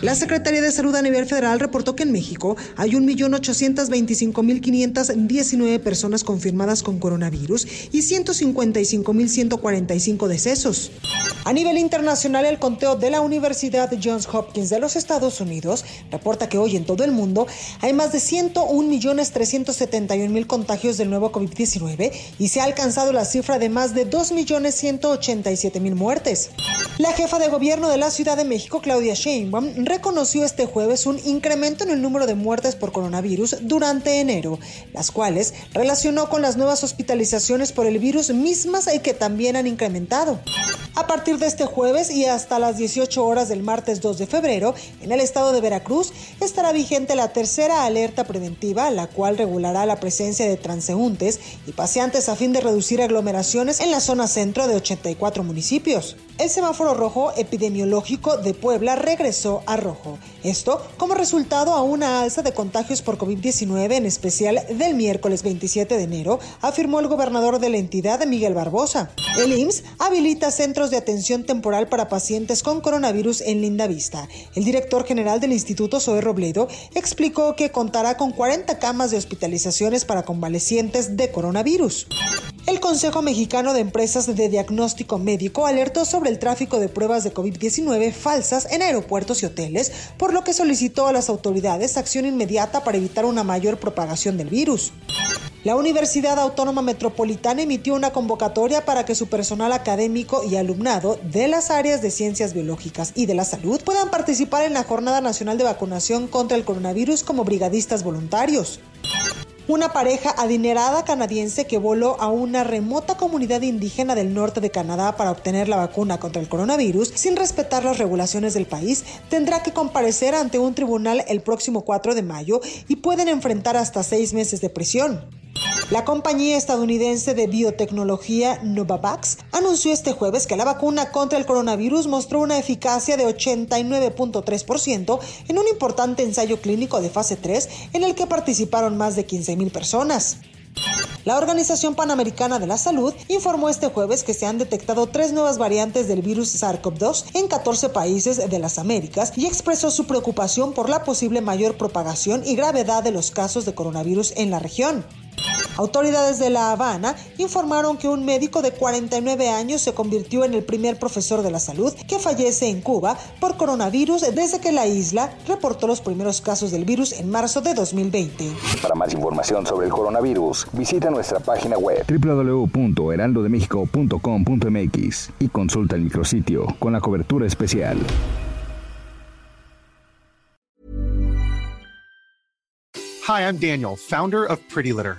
La Secretaría de Salud a nivel federal reportó que en México hay 1.825.519 personas confirmadas con coronavirus y 155.145 decesos. A nivel internacional, el conteo de la Universidad Johns Hopkins de los Estados Unidos reporta que hoy en todo el mundo hay más de 101.371.000 contagios del nuevo COVID-19 y se ha alcanzado la cifra de más de 2.187.000 muertes. La jefa de gobierno de la Ciudad de México, Claudia Sheinbaum, reconoció este jueves un incremento en el número de muertes por coronavirus durante enero, las cuales relacionó con las nuevas hospitalizaciones por el virus mismas y que también han incrementado. A partir de este jueves y hasta las 18 horas del martes 2 de febrero, en el estado de Veracruz estará vigente la tercera alerta preventiva, la cual regulará la presencia de transeúntes y paseantes a fin de reducir aglomeraciones en la zona centro de 84 municipios. El semáforo rojo epidemiológico de Puebla regresó a rojo. Esto como resultado a una alza de contagios por COVID-19, en especial del miércoles 27 de enero, afirmó el gobernador de la entidad, Miguel Barbosa. El IMSS habilita centros de atención temporal para pacientes con coronavirus en Lindavista. El director general del Instituto, Zoe Robledo, explicó que contará con 40 camas de hospitalizaciones para convalecientes de coronavirus. El Consejo Mexicano de Empresas de Diagnóstico Médico alertó sobre el tráfico de pruebas de COVID-19 falsas en aeropuertos y hoteles, por lo que solicitó a las autoridades acción inmediata para evitar una mayor propagación del virus. La Universidad Autónoma Metropolitana emitió una convocatoria para que su personal académico y alumnado de las áreas de ciencias biológicas y de la salud puedan participar en la Jornada Nacional de Vacunación contra el Coronavirus como brigadistas voluntarios una pareja adinerada canadiense que voló a una remota comunidad indígena del norte de Canadá para obtener la vacuna contra el coronavirus sin respetar las regulaciones del país, tendrá que comparecer ante un tribunal el próximo 4 de mayo y pueden enfrentar hasta seis meses de prisión. La compañía estadounidense de biotecnología Novavax anunció este jueves que la vacuna contra el coronavirus mostró una eficacia de 89.3% en un importante ensayo clínico de fase 3 en el que participaron más de 15.000 personas. La Organización Panamericana de la Salud informó este jueves que se han detectado tres nuevas variantes del virus SARS-CoV-2 en 14 países de las Américas y expresó su preocupación por la posible mayor propagación y gravedad de los casos de coronavirus en la región. Autoridades de La Habana informaron que un médico de 49 años se convirtió en el primer profesor de la salud que fallece en Cuba por coronavirus desde que la isla reportó los primeros casos del virus en marzo de 2020. Para más información sobre el coronavirus, visita nuestra página web www.heraldodemexico.com.mx y consulta el micrositio con la cobertura especial. Hi, I'm Daniel, founder of Pretty Litter.